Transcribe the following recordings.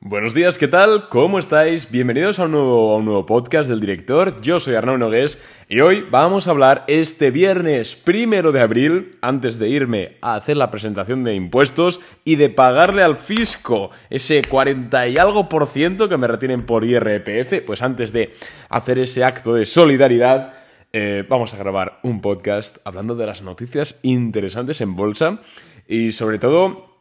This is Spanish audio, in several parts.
Buenos días, ¿qué tal? ¿Cómo estáis? Bienvenidos a un, nuevo, podcast del director. Yo soy Arnaud Nogués y hoy vamos a hablar este viernes primero de abril, antes de irme a hacer la presentación de impuestos y de pagarle al fisco ese 40 y algo por ciento que me retienen por IRPF, pues antes de hacer ese acto de solidaridad. Eh, vamos a grabar un podcast hablando de las noticias interesantes en bolsa y sobre todo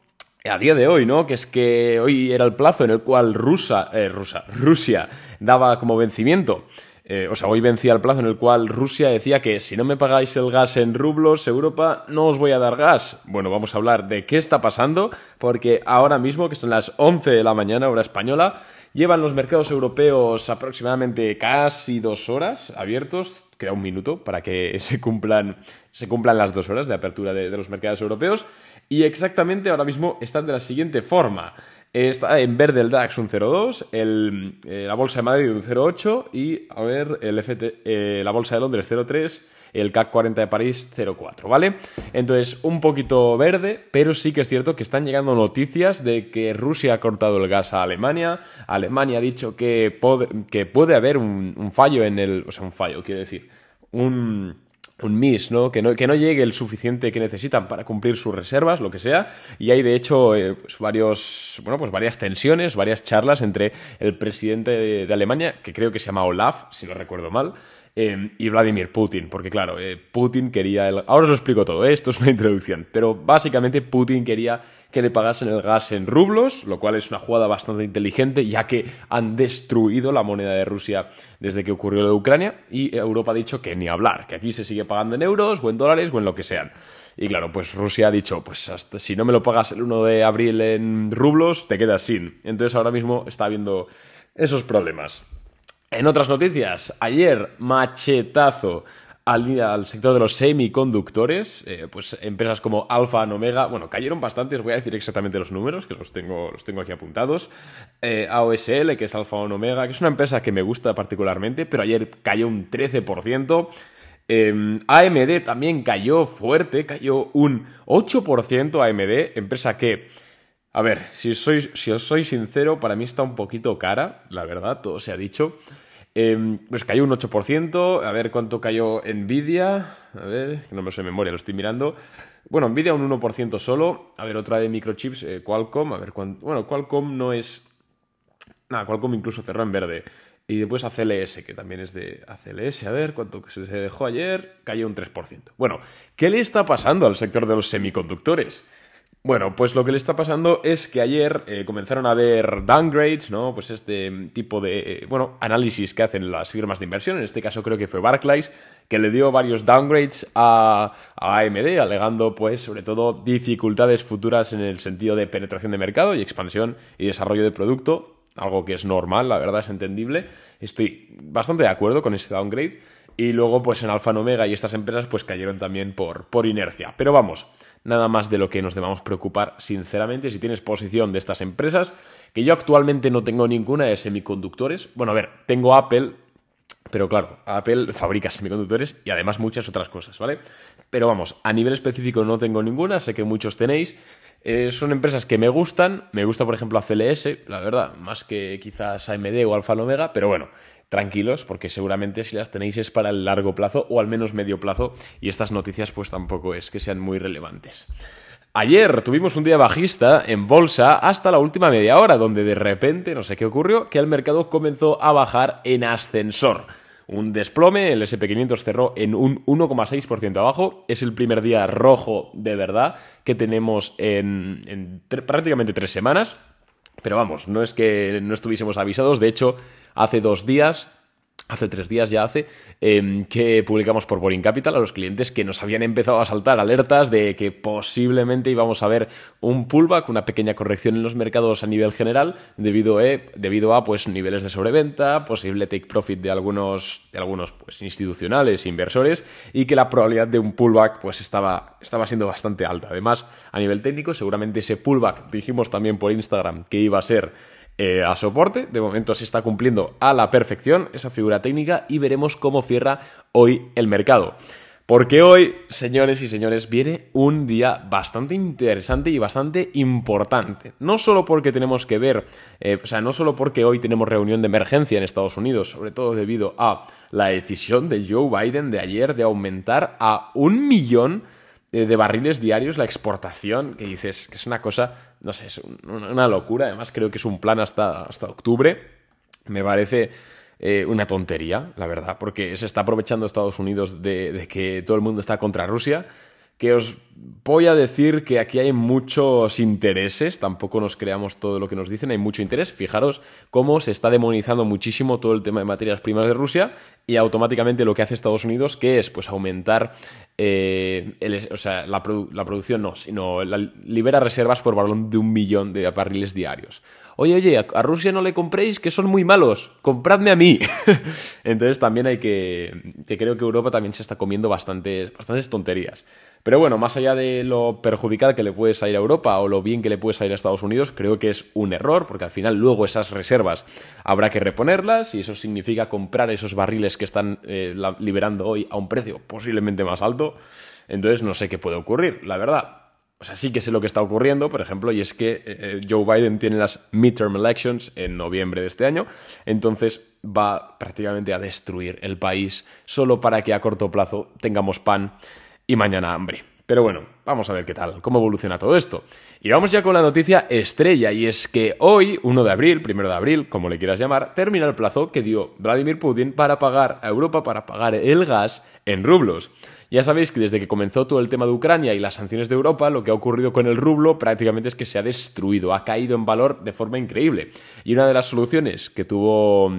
a día de hoy, ¿no? Que es que hoy era el plazo en el cual Rusa, eh, Rusa, Rusia daba como vencimiento. Eh, o sea, hoy vencía el plazo en el cual Rusia decía que si no me pagáis el gas en rublos, Europa, no os voy a dar gas. Bueno, vamos a hablar de qué está pasando, porque ahora mismo, que son las 11 de la mañana, hora española, llevan los mercados europeos aproximadamente casi dos horas abiertos. Queda un minuto para que se cumplan, se cumplan las dos horas de apertura de los mercados europeos. Y exactamente ahora mismo están de la siguiente forma. Está en verde el DAX un 0,2, eh, la Bolsa de Madrid un 0,8 y, a ver, el FT, eh, la Bolsa de Londres 0,3, el CAC 40 de París 0,4, ¿vale? Entonces, un poquito verde, pero sí que es cierto que están llegando noticias de que Rusia ha cortado el gas a Alemania, Alemania ha dicho que, que puede haber un, fallo en el... o sea, un fallo, quiere decir, un un miss, ¿no? Que, ¿no? que no llegue el suficiente que necesitan para cumplir sus reservas, lo que sea. Y hay, de hecho, eh, pues varios, bueno, pues varias tensiones, varias charlas entre el presidente de, Alemania, que creo que se llama Olaf, si no recuerdo mal, eh, y Vladimir Putin. Porque, claro, eh, Putin quería... El... Ahora os lo explico todo, esto es una introducción. Pero básicamente Putin quería que le pagasen el gas en rublos, lo cual es una jugada bastante inteligente, ya que han destruido la moneda de Rusia desde que ocurrió lo de Ucrania, y Europa ha dicho que ni hablar, que aquí se sigue pagando en euros, o en dólares, o en lo que sean. Y claro, pues Rusia ha dicho, pues hasta si no me lo pagas el 1 de abril en rublos, te quedas sin. Entonces ahora mismo está habiendo esos problemas. En otras noticias, ayer machetazo al, sector de los semiconductores, eh, pues empresas como Alfa, Omega, bueno, cayeron bastantes, voy a decir exactamente los números, que los tengo, los tengo aquí apuntados. Eh, AOSL, que es Alfa Omega, que es una empresa que me gusta particularmente, pero ayer cayó un 13%. Em, AMD también cayó fuerte, cayó un 8% AMD, empresa que, a ver, si, os soy sincero, para mí está un poquito cara, la verdad, todo se ha dicho. Em, pues cayó un 8%. A ver cuánto cayó Nvidia. A ver, no me sé memoria, lo estoy mirando. Bueno, Nvidia un 1% solo. A ver, otra de microchips, eh, Qualcomm. A ver cuánto. Bueno, Qualcomm no es. Nada, Qualcomm incluso cerró en verde. Y después ACLS, que también es de ACLS. A ver cuánto se dejó ayer. Cayó un 3%. Bueno, ¿qué le está pasando al sector de los semiconductores? Bueno, pues lo que le está pasando es que ayer eh, comenzaron a haber downgrades, ¿no? Pues este tipo de, eh, bueno, análisis que hacen las firmas de inversión, en este caso creo que fue Barclays, que le dio varios downgrades a, AMD, alegando pues sobre todo dificultades futuras en el sentido de penetración de mercado y expansión y desarrollo de producto, algo que es normal, la verdad es entendible. Estoy bastante de acuerdo con ese downgrade. Y luego, pues en Alfa Omega y estas empresas, pues cayeron también por, por inercia. Pero vamos, nada más de lo que nos debamos preocupar, sinceramente, si tienes posición de estas empresas, que yo actualmente no tengo ninguna de semiconductores. Bueno, a ver, tengo Apple, pero claro, Apple fabrica semiconductores y además muchas otras cosas, ¿vale? Pero vamos, a nivel específico no tengo ninguna, sé que muchos tenéis. Eh, son empresas que me gustan, me gusta por ejemplo ACLS, la verdad, más que quizás AMD o Alfa Omega, pero bueno, tranquilos porque seguramente si las tenéis es para el largo plazo o al menos medio plazo y estas noticias pues tampoco es que sean muy relevantes. Ayer tuvimos un día bajista en bolsa hasta la última media hora, donde de repente, no sé qué ocurrió, que el mercado comenzó a bajar en ascensor. Un desplome, el SP500 cerró en un 1,6% abajo, es el primer día rojo de verdad que tenemos en, prácticamente tres semanas, pero vamos, no es que no estuviésemos avisados, de hecho, hace dos días hace tres días ya hace, em, que publicamos por Boring Capital a los clientes que nos habían empezado a saltar alertas de que posiblemente íbamos a ver un pullback, una pequeña corrección en los mercados a nivel general, debido, eh, debido a pues, niveles de sobreventa, posible take profit de algunos, de algunos pues, institucionales inversores, y que la probabilidad de un pullback pues, estaba, estaba siendo bastante alta. Además, a nivel técnico, seguramente ese pullback, dijimos también por Instagram que iba a ser eh, a soporte. De momento se está cumpliendo a la perfección esa figura técnica y veremos cómo cierra hoy el mercado. Porque hoy, señores y señores, viene un día bastante interesante y bastante importante. No solo porque tenemos que ver, eh, o sea, no solo porque hoy tenemos reunión de emergencia en Estados Unidos, sobre todo debido a la decisión de Joe Biden de ayer de aumentar a un millón de barriles diarios la exportación, que dices que es una cosa, no sé, es una locura. Además, creo que es un plan hasta, hasta octubre. Me parece eh, una tontería, la verdad, porque se está aprovechando Estados Unidos de, que todo el mundo está contra Rusia. Que os voy a decir que aquí hay muchos intereses, tampoco nos creamos todo lo que nos dicen, hay mucho interés. Fijaros cómo se está demonizando muchísimo todo el tema de materias primas de Rusia y automáticamente lo que hace Estados Unidos, que es pues aumentar eh, o sea, la, producción, no, sino libera reservas por valor de un millón de barriles diarios oye, oye, a, Rusia no le compréis, que son muy malos, compradme a mí. Entonces también hay que, que creo que Europa también se está comiendo bastantes, bastantes tonterías. Pero bueno, más allá de lo perjudicial que le puede salir a Europa o lo bien que le puede salir a Estados Unidos, creo que es un error, porque al final luego esas reservas habrá que reponerlas y eso significa comprar esos barriles que están eh, liberando hoy a un precio posiblemente más alto. Entonces no sé qué puede ocurrir, la verdad. O sea, sí que sé lo que está ocurriendo, por ejemplo, y es que eh, eh, Joe Biden tiene las midterm elections en noviembre de este año, entonces va prácticamente a destruir el país solo para que a corto plazo tengamos pan y mañana hambre. Pero bueno, vamos a ver qué tal, cómo evoluciona todo esto. Y vamos ya con la noticia estrella, y es que hoy, 1 de abril, 1 de abril, como le quieras llamar, termina el plazo que dio Vladimir Putin para pagar a Europa, para pagar el gas en rublos. Ya sabéis que desde que comenzó todo el tema de Ucrania y las sanciones de Europa, lo que ha ocurrido con el rublo prácticamente es que se ha destruido, ha caído en valor de forma increíble. Y una de las soluciones que tuvo...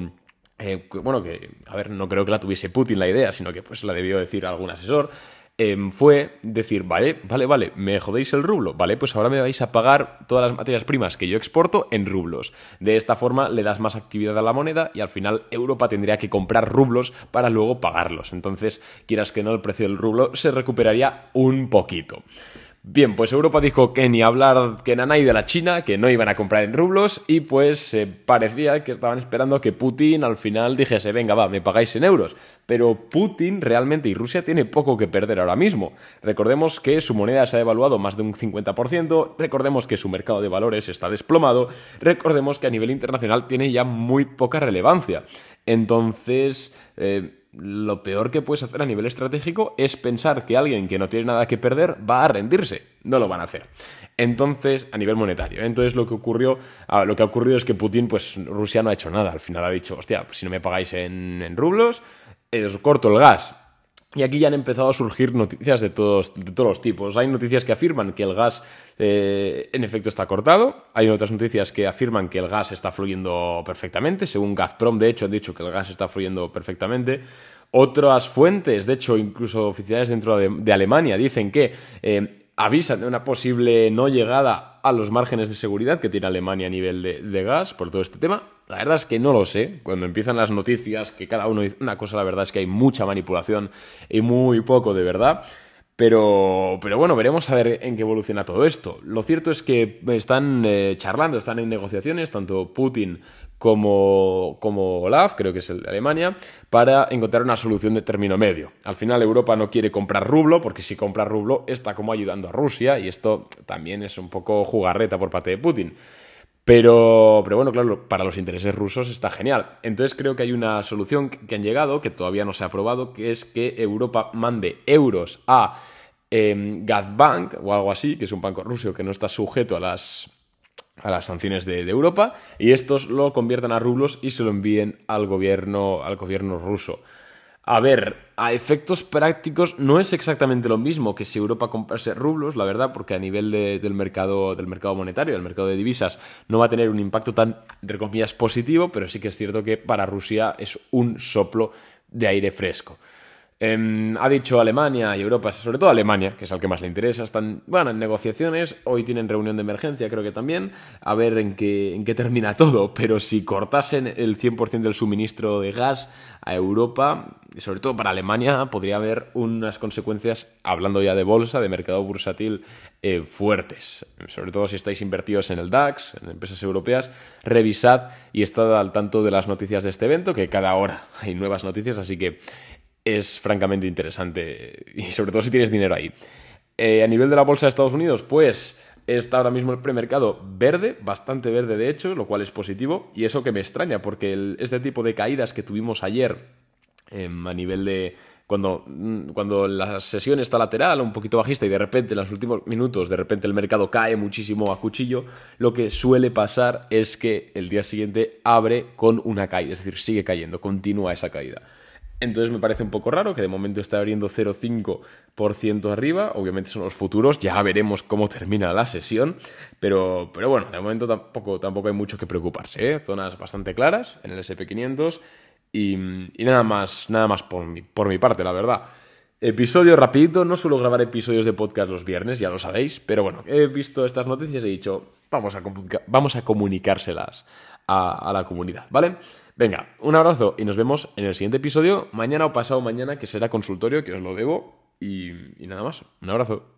Eh, bueno, que, a ver, no creo que la tuviese Putin la idea, sino que pues la debió decir algún asesor, Em, fue decir, vale, vale, vale, me jodéis el rublo, vale, pues ahora me vais a pagar todas las materias primas que yo exporto en rublos. De esta forma le das más actividad a la moneda y al final Europa tendría que comprar rublos para luego pagarlos. Entonces, quieras que no, el precio del rublo se recuperaría un poquito. Bien, pues Europa dijo que ni hablar que nanay de la China, que no iban a comprar en rublos y pues eh, parecía que estaban esperando que Putin al final dijese, venga, va, me pagáis en euros. Pero Putin realmente y Rusia tiene poco que perder ahora mismo. Recordemos que su moneda se ha devaluado más de un 50%, recordemos que su mercado de valores está desplomado, recordemos que a nivel internacional tiene ya muy poca relevancia. Entonces... Eh, lo peor que puedes hacer a nivel estratégico es pensar que alguien que no tiene nada que perder va a rendirse. No lo van a hacer. Entonces, a nivel monetario. Entonces, lo que ocurrió, ah, lo que ha ocurrido es que Putin, pues Rusia no ha hecho nada. Al final ha dicho, hostia, si no me pagáis en, en rublos, os corto el gas. Y aquí ya han empezado a surgir noticias de todos, de todos los tipos. Hay noticias que afirman que el gas eh, en efecto está cortado. Hay otras noticias que afirman que el gas está fluyendo perfectamente. Según Gazprom, de hecho, han dicho que el gas está fluyendo perfectamente. Otras fuentes, de hecho, incluso oficiales dentro de, Alemania, dicen que eh, avisan de una posible no llegada a los márgenes de seguridad que tiene Alemania a nivel de, gas por todo este tema. La verdad es que no lo sé. Cuando empiezan las noticias, que cada uno dice una cosa, la verdad es que hay mucha manipulación y muy poco de verdad. Pero, pero bueno, veremos a ver en qué evoluciona todo esto. Lo cierto es que están eh, charlando, están en negociaciones, tanto Putin como, como Olaf, creo que es el de Alemania, para encontrar una solución de término medio. Al final Europa no quiere comprar rublo, porque si compra rublo está como ayudando a Rusia, y esto también es un poco jugarreta por parte de Putin. Pero, pero bueno, claro, para los intereses rusos está genial. Entonces creo que hay una solución que han llegado, que todavía no se ha aprobado, que es que Europa mande euros a eh, Gazbank o algo así, que es un banco ruso que no está sujeto a las a las sanciones de, Europa y estos lo conviertan a rublos y se lo envíen al gobierno, al gobierno ruso. A ver, a efectos prácticos no es exactamente lo mismo que si Europa comprase rublos, la verdad, porque a nivel del, mercado, del mercado monetario, del mercado de divisas, no va a tener un impacto tan, entre comillas, positivo, pero sí que es cierto que para Rusia es un soplo de aire fresco. Em, ha dicho Alemania y Europa, sobre todo Alemania, que es al que más le interesa, están bueno, en negociaciones, hoy tienen reunión de emergencia creo que también, a ver en qué, termina todo, pero si cortasen el 100% del suministro de gas a Europa, sobre todo para Alemania, podría haber unas consecuencias, hablando ya de bolsa, de mercado bursátil, eh, fuertes. Sobre todo si estáis invertidos en el DAX, en empresas europeas, revisad y estad al tanto de las noticias de este evento, que cada hora hay nuevas noticias, así que es francamente interesante y sobre todo si tienes dinero ahí. Eh, a nivel de la bolsa de Estados Unidos, pues está ahora mismo el premercado verde, bastante verde de hecho, lo cual es positivo y eso que me extraña porque este tipo de caídas que tuvimos ayer em, a nivel de cuando, mm, cuando la sesión está lateral, un poquito bajista y de repente en los últimos minutos de repente el mercado cae muchísimo a cuchillo, lo que suele pasar es que el día siguiente abre con una caída, es decir, sigue cayendo, continúa esa caída. Entonces me parece un poco raro que de momento esté abriendo 0,5% arriba. Obviamente son los futuros, ya veremos cómo termina la sesión. Pero, pero bueno, de momento tampoco, tampoco hay mucho que preocuparse. ¿eh? Zonas bastante claras en el SP500 y, nada más, nada más por mi, por mi parte, la verdad. Episodio rapidito, no suelo grabar episodios de podcast los viernes, ya lo sabéis, pero bueno, he visto estas noticias y he dicho, vamos a, vamos a comunicárselas a, a la comunidad, ¿vale? Venga, un abrazo y nos vemos en el siguiente episodio, mañana o pasado mañana, que será consultorio, que os lo debo. Y, nada más, un abrazo.